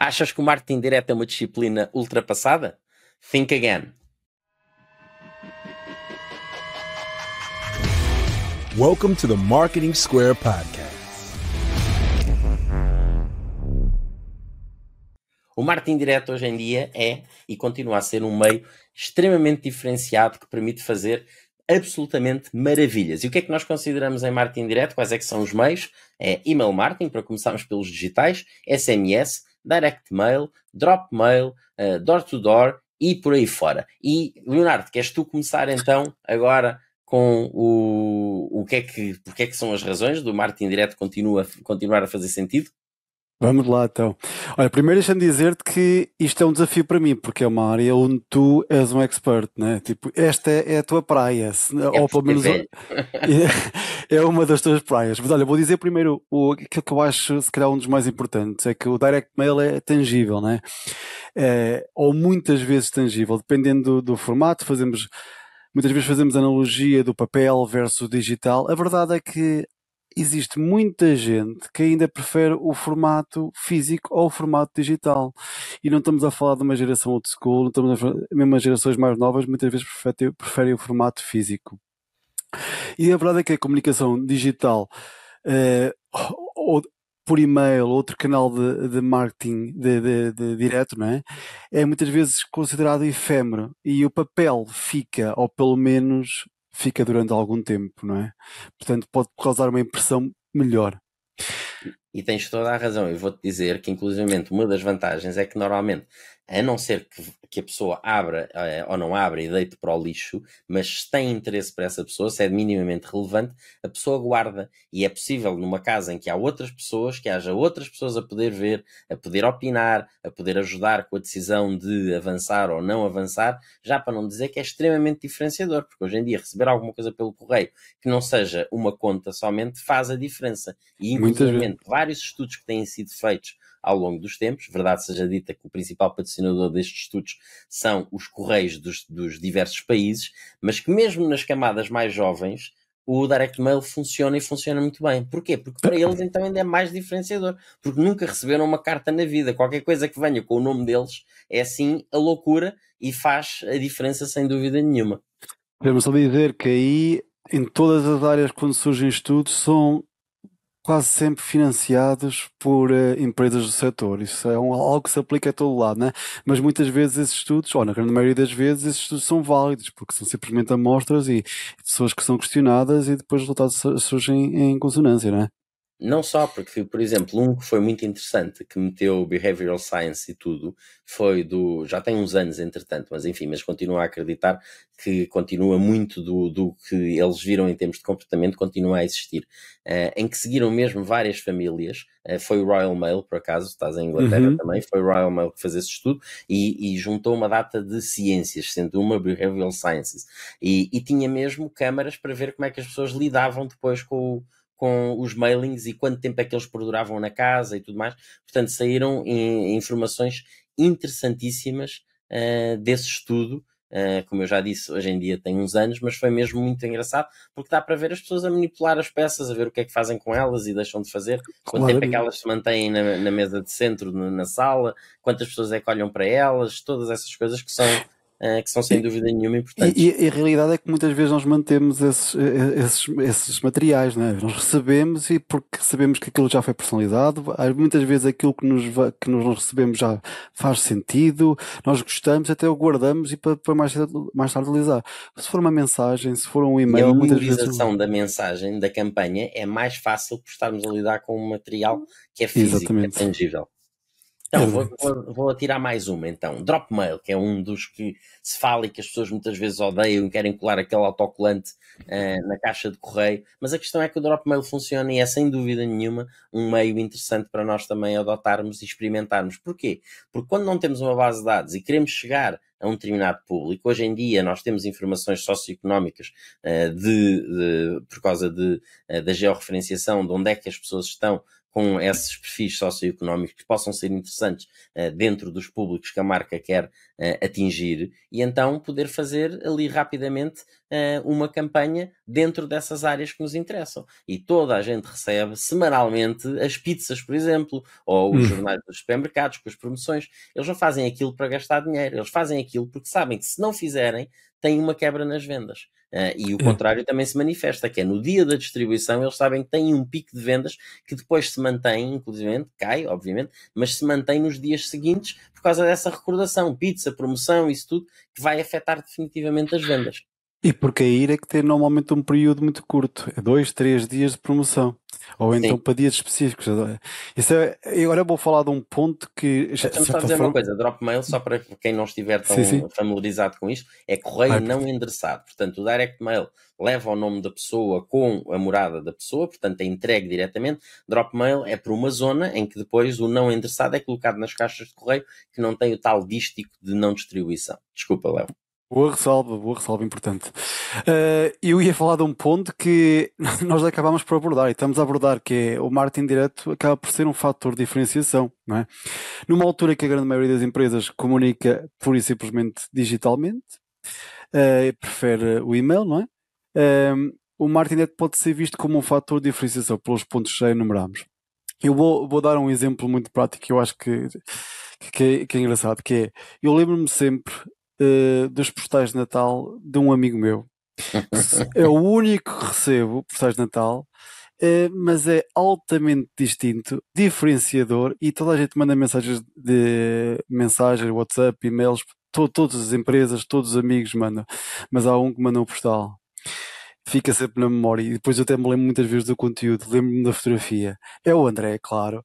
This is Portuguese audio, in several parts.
Achas que o marketing direto é uma disciplina ultrapassada? Think again. Welcome to the Marketing Square Podcast. O marketing direto hoje em dia é e continua a ser um meio extremamente diferenciado que permite fazer absolutamente maravilhas. E o que é que nós consideramos em marketing direto? Quais é que são os meios? É email marketing, para começarmos pelos digitais, SMS, direct mail, drop mail, uh, door to door e por aí fora. E Leonardo, queres tu começar então agora com o, o que é que, porque é que são as razões do marketing direto continua, continuar a fazer sentido? Vamos lá então. Olha, primeiro deixa-me dizer-te que isto é um desafio para mim, porque é uma área onde tu és um expert, né? Tipo, esta é, a tua praia, é ou pelo menos é, é uma das tuas praias. Mas olha, vou dizer primeiro o, aquilo que eu acho, se calhar, um dos mais importantes, é que o direct mail é tangível, né? É, ou muitas vezes tangível, dependendo do, do formato, fazemos muitas vezes fazemos analogia do papel versus digital. A verdade é que existe muita gente que ainda prefere o formato físico ou o formato digital. E não estamos a falar de uma geração old school, não estamos a falar, mesmo as gerações mais novas muitas vezes preferem, preferem o formato físico. E a verdade é que a comunicação digital, eh, ou por e-mail, outro canal de, de marketing de, de, de, direto, não é? É muitas vezes considerado efêmero e o papel fica, ou pelo menos fica durante algum tempo, não é? Portanto, pode causar uma impressão melhor. E tens toda a razão. Eu vou-te dizer que, inclusivamente, uma das vantagens é que normalmente a não ser que, que a pessoa abra eh, ou não abra e deite para o lixo, mas se tem interesse para essa pessoa, se é minimamente relevante, a pessoa guarda. E é possível numa casa em que há outras pessoas, que haja outras pessoas a poder ver, a poder opinar, a poder ajudar com a decisão de avançar ou não avançar, já para não dizer que é extremamente diferenciador, porque hoje em dia receber alguma coisa pelo correio que não seja uma conta somente faz a diferença. E, inclusive, vários estudos que têm sido feitos ao longo dos tempos. Verdade seja dita que o principal patrocinador destes estudos são os Correios dos, dos diversos países, mas que mesmo nas camadas mais jovens o direct mail funciona e funciona muito bem. Porquê? Porque para eles então ainda é mais diferenciador, porque nunca receberam uma carta na vida. Qualquer coisa que venha com o nome deles é assim a loucura e faz a diferença sem dúvida nenhuma. Podemos só dizer que aí, em todas as áreas, quando surgem estudos, são quase sempre financiados por uh, empresas do setor. Isso é um, algo que se aplica a todo lado, né? Mas muitas vezes esses estudos, ou na grande maioria das vezes, esses estudos são válidos, porque são simplesmente amostras e pessoas que são questionadas e depois os resultados surgem em consonância, né? Não só, porque, por exemplo, um que foi muito interessante, que meteu Behavioral Science e tudo, foi do. Já tem uns anos, entretanto, mas enfim, mas continuo a acreditar que continua muito do, do que eles viram em termos de comportamento, continua a existir. Uh, em que seguiram mesmo várias famílias, uh, foi o Royal Mail, por acaso, estás em Inglaterra uhum. também, foi o Royal Mail que fez esse estudo e, e, juntou uma data de ciências, sendo uma Behavioral Sciences. E, e tinha mesmo câmaras para ver como é que as pessoas lidavam depois com o com os mailings e quanto tempo é que eles perduravam na casa e tudo mais. Portanto, saíram informações interessantíssimas uh, desse estudo. Uh, como eu já disse, hoje em dia tem uns anos, mas foi mesmo muito engraçado porque dá para ver as pessoas a manipular as peças, a ver o que é que fazem com elas e deixam de fazer, quanto claro. tempo é que elas se mantêm na, na mesa de centro, na, na, sala, quantas pessoas é que olham para elas, todas essas coisas que são uh, que são sem dúvida nenhuma importantes. E, e, a realidade é que muitas vezes nós mantemos esses, eh, esses, esses materiais, não é? Nós recebemos e porque sabemos que aquilo já foi personalizado, muitas vezes aquilo que, nos, que nós recebemos já faz sentido, nós gostamos, até o guardamos e para, para mais, mais tarde utilizar. Se for uma mensagem, se for um e-mail. E a memorização vezes... da mensagem, da campanha, é mais fácil por estarmos a lidar com um material que é físico, Exatamente. é tangível. Então, vou, vou, vou, atirar mais uma então. Dropmail, que é um dos que se fala e que as pessoas muitas vezes odeiam e querem colar aquele autocolante uh, na caixa de correio, mas a questão é que o Dropmail funciona e é sem dúvida nenhuma um meio interessante para nós também adotarmos e experimentarmos. Porquê? Porque quando não temos uma base de dados e queremos chegar a um determinado público. Hoje em dia nós temos informações socioeconómicas uh, de, de, por causa de, uh, da georreferenciação, de onde é que as pessoas estão com esses perfis socioeconómicos que possam ser interessantes uh, dentro dos públicos que a marca quer uh, atingir e então poder fazer ali rapidamente uh, uma campanha dentro dessas áreas que nos interessam. E toda a gente recebe semanalmente as pizzas, por exemplo, ou os hum. jornais dos supermercados com as promoções. Eles não fazem aquilo para gastar dinheiro, eles fazem aquilo porque sabem que se não fizerem, têm uma quebra nas vendas. Uh, e o é. contrário também se manifesta, que é no dia da distribuição eles sabem que têm um pico de vendas que depois se mantém, inclusive, cai, obviamente, mas se mantém nos dias seguintes por causa dessa recordação, pizza, promoção, isso tudo, que vai afetar definitivamente as vendas. E porque a ir é que tem normalmente um período muito curto, é dois, três dias de promoção. Ou então Sim. para dias específicos. Isso é, agora eu vou falar de um ponto que. Deixa-me só dizer forma... uma coisa: Dropmail, só para quem não estiver tão sim, sim. familiarizado com isto, é correio ah, não endereçado. Portanto, o direct mail leva o nome da pessoa com a morada da pessoa, portanto é entregue diretamente. Dropmail é por uma zona em que depois o não endereçado é colocado nas caixas de correio que não tem o tal dístico de não distribuição. Desculpa, Léo. Boa ressalva, boa ressalva, importante. Uh, eu ia falar de um ponto que nós acabamos por abordar e estamos a abordar, que é o marketing direto acaba por ser um fator de diferenciação, não é? Numa altura que a grande maioria das empresas comunica pura e simplesmente digitalmente, uh, prefere o e-mail, não é? Uh, o marketing direto pode ser visto como um fator de diferenciação pelos pontos que já enumeramos. Eu vou, vou dar um exemplo muito prático que eu acho que, que, é, que é engraçado, que é, eu lembro-me sempre uh, dos postais de Natal de um amigo meu. é o único que recebo postais de Natal, uh, mas é altamente distinto, diferenciador e toda a gente manda mensagens de mensagens, WhatsApp, e-mails, to, todas as empresas, todos os amigos mandam, mas há um que manda um postal. Fica sempre na memória e depois eu até me lembro muitas vezes do conteúdo, lembro-me da fotografia. É o André, claro.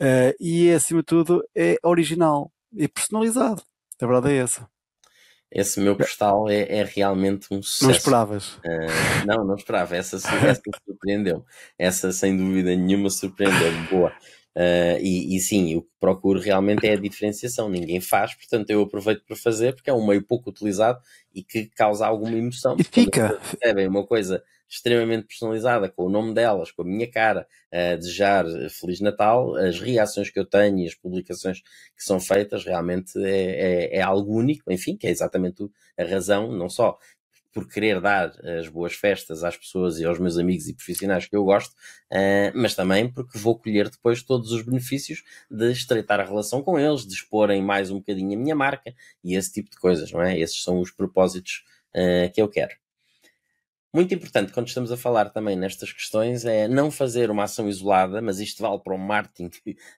Uh, e acima de tudo é original e personalizado. A verdade é essa. Esse meu postal é, é realmente um sucesso. Não esperavas? Uh, não, não esperava. Essa, essa surpreendeu. Essa, sem dúvida nenhuma, surpreendeu-me. Boa. Uh, e, e, sim, o que procuro realmente é a diferenciação. Ninguém faz, portanto eu aproveito para fazer, porque é um meio pouco utilizado e que causa alguma emoção. E fica. É uma coisa extremamente personalizada, com o nome delas, com a minha cara, a desejar Feliz Natal, as reações que eu tenho e as publicações que são feitas realmente é, é, é algo único, enfim, que é exatamente a razão, não só por querer dar as boas festas às pessoas e aos meus amigos e profissionais que eu gosto, uh, mas também porque vou colher depois todos os benefícios de estreitar a relação com eles, de exporem mais um bocadinho a minha marca e esse tipo de coisas, não é? Esses são os propósitos uh, que eu quero. Muito importante quando estamos a falar também nestas questões é não fazer uma ação isolada, mas isto vale para o marketing,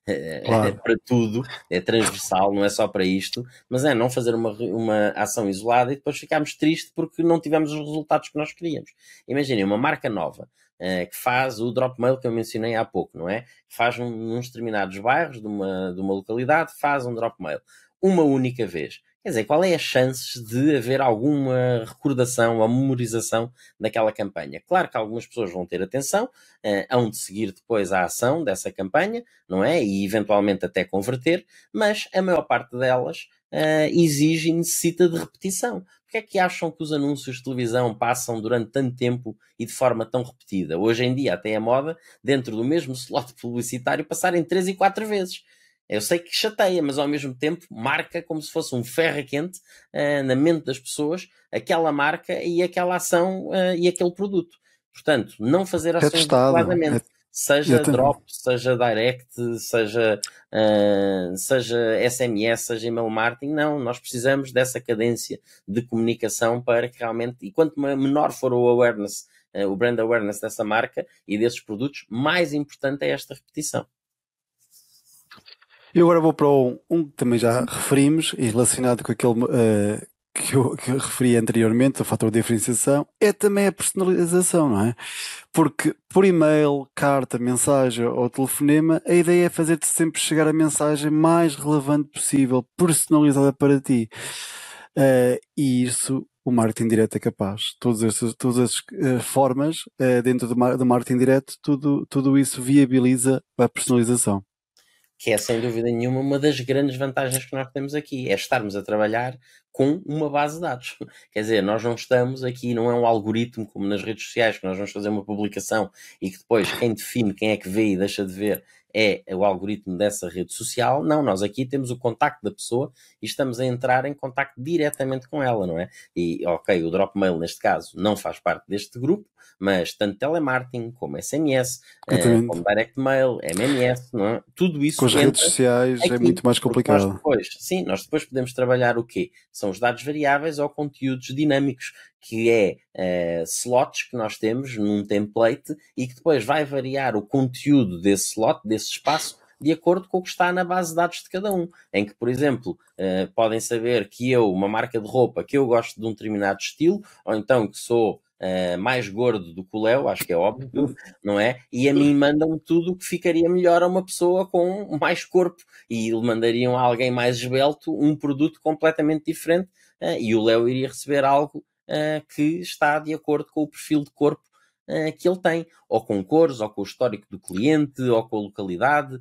é, claro. é para tudo, é transversal, não é só para isto, mas é não fazer uma, uma ação isolada e depois ficarmos tristes porque não tivemos os resultados que nós queríamos. Imaginem uma marca nova uh, que faz o drop mail que eu mencionei há pouco, não é? Faz um, uns determinados bairros de uma, de uma localidade, faz um drop mail uma única vez. Quer dizer, qual é a chance de haver alguma recordação ou memorização daquela campanha? Claro que algumas pessoas vão ter atenção, uh, hão de seguir depois a ação dessa campanha, não é? E eventualmente até converter, mas a maior parte delas uh, exige e necessita de repetição. Porquê é que acham que os anúncios de televisão passam durante tanto tempo e de forma tão repetida? Hoje em dia até é moda, dentro do mesmo slot publicitário, passarem três e quatro vezes. Eu sei que chateia, mas ao mesmo tempo marca como se fosse um ferro quente uh, na mente das pessoas aquela marca e aquela ação uh, e aquele produto. Portanto, não fazer ações é É, seja drop, seja direct, seja, uh, seja SMS, seja email marketing, não, nós precisamos dessa cadência de comunicação para que realmente, e quanto menor for o awareness, o brand awareness dessa marca e desses produtos, mais importante é esta repetição. Eu agora vou para um, um que também já referimos e relacionado com aquele uh, que, eu, que eu referi anteriormente, o fator de diferenciação, é também a personalização, não é? Porque por e-mail, carta, mensagem ou telefonema, a ideia é fazer-te sempre chegar a mensagem mais relevante possível, personalizada para ti. Uh, e isso o marketing direto é capaz. Todas essas, todas essas uh, formas, uh, dentro do, do marketing direto, tudo, tudo isso viabiliza a personalização que é sem dúvida nenhuma uma das grandes vantagens que nós temos aqui, é estarmos a trabalhar com uma base de dados. Quer dizer, nós não estamos aqui, não é um algoritmo como nas redes sociais, que nós vamos fazer uma publicação e que depois quem define quem é que vê e deixa de ver é o algoritmo dessa rede social. Não, nós aqui temos o contacto da pessoa e estamos a entrar em contacto diretamente com ela, não é? E, ok, o Dropmail, neste caso, não faz parte deste grupo, mas tanto telemarketing como SMS, eh, como direct mail, MMS, não é? tudo isso. Com as redes sociais é muito mais complicado. Depois, sim, nós depois podemos trabalhar o quê? São os dados variáveis ou conteúdos dinâmicos, que é uh, slots que nós temos num template e que depois vai variar o conteúdo desse slot, desse espaço, de acordo com o que está na base de dados de cada um. Em que, por exemplo, uh, podem saber que eu, uma marca de roupa, que eu gosto de um determinado estilo, ou então que sou Uh, mais gordo do que o Léo, acho que é óbvio, não é? E a mim mandam tudo o que ficaria melhor a uma pessoa com mais corpo e mandariam a alguém mais esbelto um produto completamente diferente uh, e o Léo iria receber algo que está de acordo com o perfil de corpo que ele tem, ou com cores, ou com o histórico do cliente, ou com a localidade,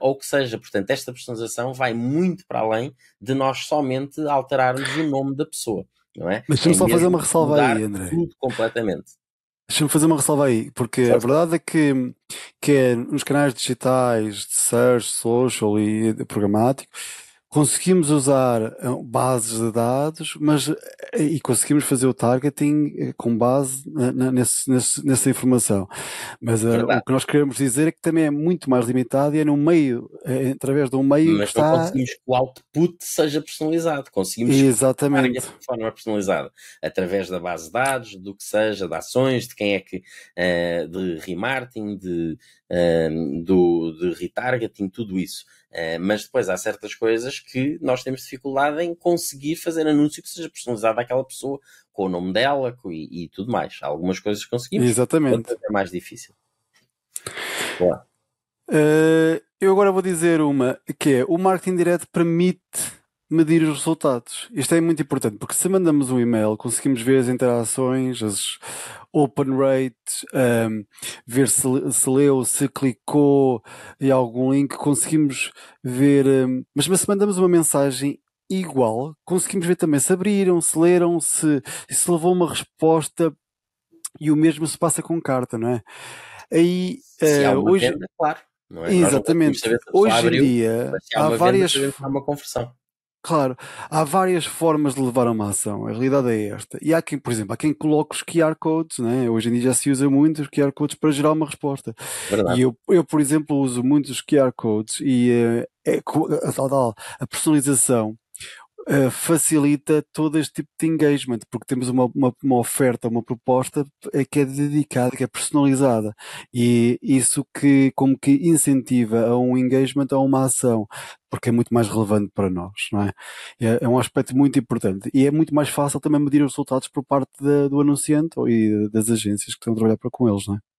ou o que seja. Portanto, esta personalização vai muito para além de nós somente alterarmos o nome da pessoa não é? Deixa-me é só fazer uma ressalva aí, André. Tudo completamente. Deixa-me fazer uma ressalva aí, porque a verdade é que, que é nos canais digitais de search, social e programático, conseguimos usar eh, bases de dados, mas eh, e conseguimos fazer o targeting eh, com base nesse, nesse, nessa informação. Mas uh, o que nós queremos dizer é que também é muito mais limitado e é no meio, é através de um meio mas que está... conseguimos que o output seja personalizado, conseguimos Exatamente. de forma personalizada, através da base de dados, do que seja, de ações, de quem é que, uh, de remarketing, de, uh, do, de retargeting, tudo isso. Uh, mas depois há certas coisas que nós temos dificuldade em conseguir fazer anúncio que seja personalizado àquela pessoa, com o nome dela e, e tudo mais. Há algumas coisas que conseguimos, Exatamente. é mais difícil. Uh, eu agora vou dizer uma que é o marketing direto permite medir os resultados. Isto é muito importante, porque se mandamos um e-mail, conseguimos ver as interações, as open rates, um, ver se, se leu, se clicou em algum link, conseguimos ver. Um, mas se mandamos uma mensagem igual, conseguimos ver também se abriram, se leram, se, se levou uma resposta e o mesmo se passa com carta, não é? Aí, se uh, hoje, venda, claro. É? Exatamente. Hoje em dia há, há várias. Uma conversão. Claro, há várias formas de levar a uma ação, a realidade é esta. E há quem, por exemplo, há quem coloque os QR codes, né? hoje em dia já se usa muito os QR codes para gerar uma resposta. Verdade. E eu, eu, por exemplo, uso muito os QR codes e uh, é, a, a personalização uh, facilita todo este tipo de engagement, porque temos uma, uma, uma, oferta, uma proposta eh, que é dedicada, que é personalizada. E isso que, como que incentiva a um engagement, a uma ação, porque é muito mais relevante para nós, não é? É, é um aspecto muito importante. E é muito mais fácil também medir os resultados por parte do anunciante e das agências que estão a trabalhar com eles, não é?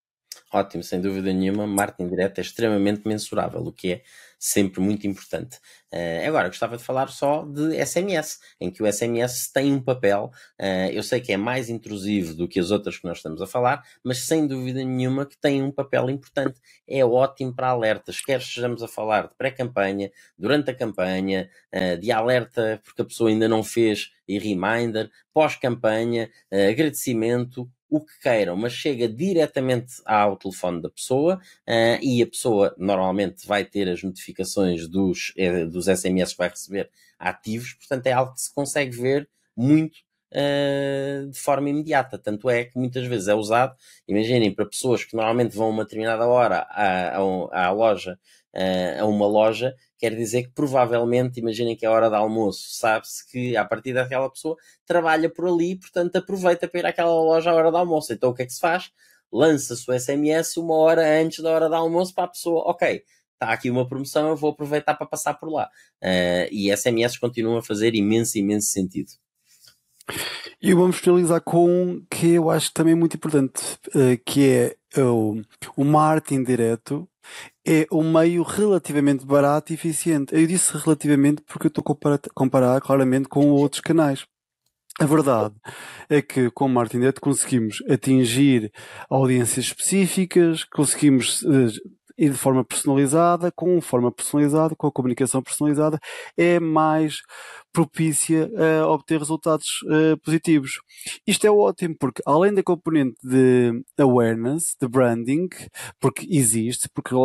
Ótimo, sem dúvida nenhuma. Marketing direto é extremamente mensurável, o que é sempre muito importante. Uh, agora, gostava de falar só de SMS, em que o SMS tem um papel, uh, eu sei que é mais intrusivo do que as outras que nós estamos a falar, mas sem dúvida nenhuma que tem um papel importante. É ótimo para alertas, quer estejamos a falar de pré-campanha, durante a campanha, uh, de alerta porque a pessoa ainda não fez e reminder, pós-campanha, agradecimento, o que queiram, mas chega diretamente ao telefone da pessoa uh, e a pessoa normalmente vai ter as notificações dos, eh, dos SMS que vai receber ativos, portanto é algo que se consegue ver muito uh, de forma imediata. Tanto é que muitas vezes é usado, imaginem, para pessoas que normalmente vão uma determinada hora à, à, à loja, uh, a uma loja, quer dizer que provavelmente, imaginem que é hora de almoço, sabe-se que a partir daquela pessoa trabalha por ali, portanto aproveita para ir àquela loja à hora do almoço. Então o que é que se faz? Lança-se o SMS uma hora antes da hora do almoço para a pessoa, ok, está aqui uma promoção, eu vou aproveitar para passar por lá. Uh, e SMS continuam a fazer imenso, imenso sentido. E vamos finalizar com um que eu acho também muito importante, uh, que é o, o marketing direto é um meio relativamente barato e eficiente. Eu disse relativamente porque eu estou a comparar, claramente com outros canais. A verdade é que com o Martin Direto conseguimos atingir audiências específicas, conseguimos uh, ir de forma personalizada, com forma personalizada, com a comunicação personalizada, é mais propícia a obter resultados uh, positivos. Isto é ótimo porque além da componente de awareness, de branding, porque existe, porque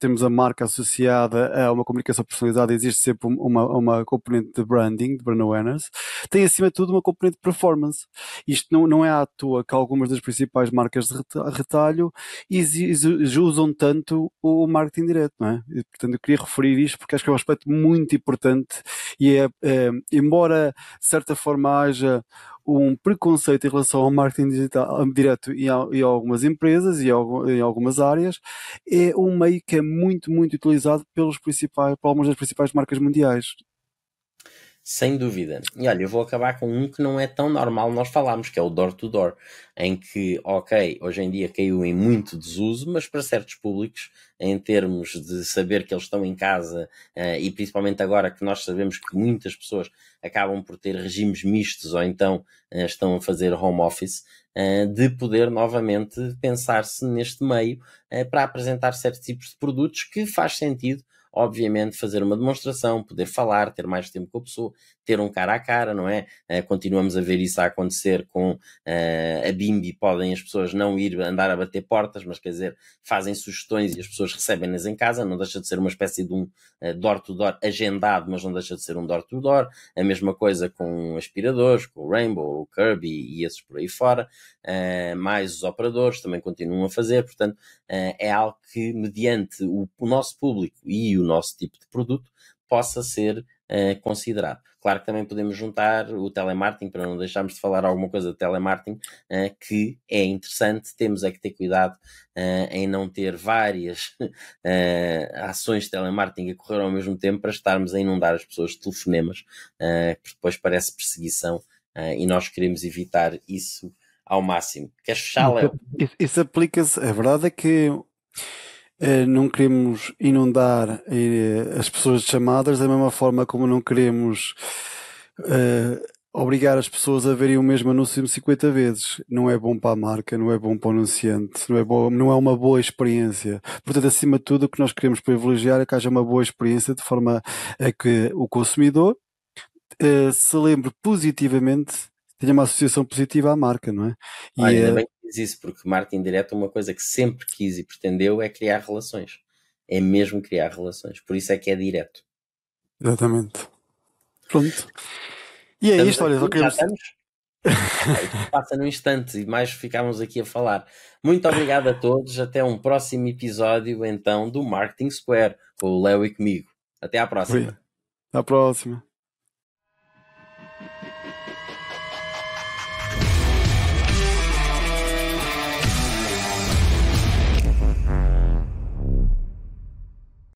temos a marca associada a uma comunicação personalizada, existe sempre uma, uma componente de branding, de brand awareness, tem acima de tudo uma componente de performance. Isto não, não é à toa que algumas das principais marcas de retalho usam tanto o marketing direto, não é? E, portanto, eu queria referir isto porque acho que é um aspecto muito importante e é, é embora de certa forma haja um preconceito em relação ao marketing digital direto em, em algumas empresas e em algumas áreas, é um meio que é muito, muito utilizado pelos principais, por algumas das principais marcas mundiais. Sem dúvida. E olha, eu vou acabar com um que não é tão normal nós falarmos, que é o door-to-door, em que, ok, hoje em dia caiu em muito desuso, mas para certos públicos, em termos de saber que eles estão em casa, uh, e principalmente agora que nós sabemos que muitas pessoas acabam por ter regimes mistos ou então uh, estão a fazer home office, uh, de poder novamente pensar-se neste meio para apresentar certos tipos de produtos que faz sentido obviamente, fazer uma demonstração, poder falar, ter mais tempo com a pessoa, ter um cara a cara, não é? Uh, continuamos a ver isso a acontecer com uh, a Bimbi, podem as pessoas não ir andar a bater portas, mas quer dizer, fazem sugestões e as pessoas recebem-nas em casa, não deixa de ser uma espécie de um uh, door-to-door agendado, mas não deixa de ser um door-to-door. A mesma coisa com aspiradores, com o Rainbow, o Kirby e esses por aí fora, mais os operadores também continuam a fazer, portanto, é algo que, mediante o, o nosso público e o nosso tipo de produto, possa ser uh, considerado. Claro que também podemos juntar o telemarketing, para não deixarmos de falar alguma coisa de telemarketing, uh, que é interessante, temos é que ter cuidado uh, em não ter várias ações de telemarketing a correr ao mesmo tempo para estarmos a inundar as pessoas de telefonemas, porque depois parece perseguição e nós queremos evitar isso ao máximo. Queres fechar, Léo? Isso, aplica-se, a verdade é que não queremos inundar eh, as pessoas de chamadas da mesma forma como não queremos uh, obrigar as pessoas a verem o mesmo anúncio 50 vezes. Não é bom para a marca, não é bom para o anunciante, não é, bom, não é uma boa experiência. Portanto, acima de tudo, o que nós queremos privilegiar é que haja uma boa experiência de forma a que o consumidor uh, se lembre positivamente, tenha uma associação positiva à marca, não é? E Olha, é... bem diz isso, porque marketing direto, uma coisa que sempre quis e pretendeu é criar relações. É mesmo criar relações. Por isso é que é direto. Exatamente. Pronto. E é isto, olha, só queremos. passa num instante e mais ficámos aqui a falar. Muito obrigado a todos. Até um próximo episódio, então, do Marketing Square, com o Léo e comigo. Até à próxima. Até à próxima.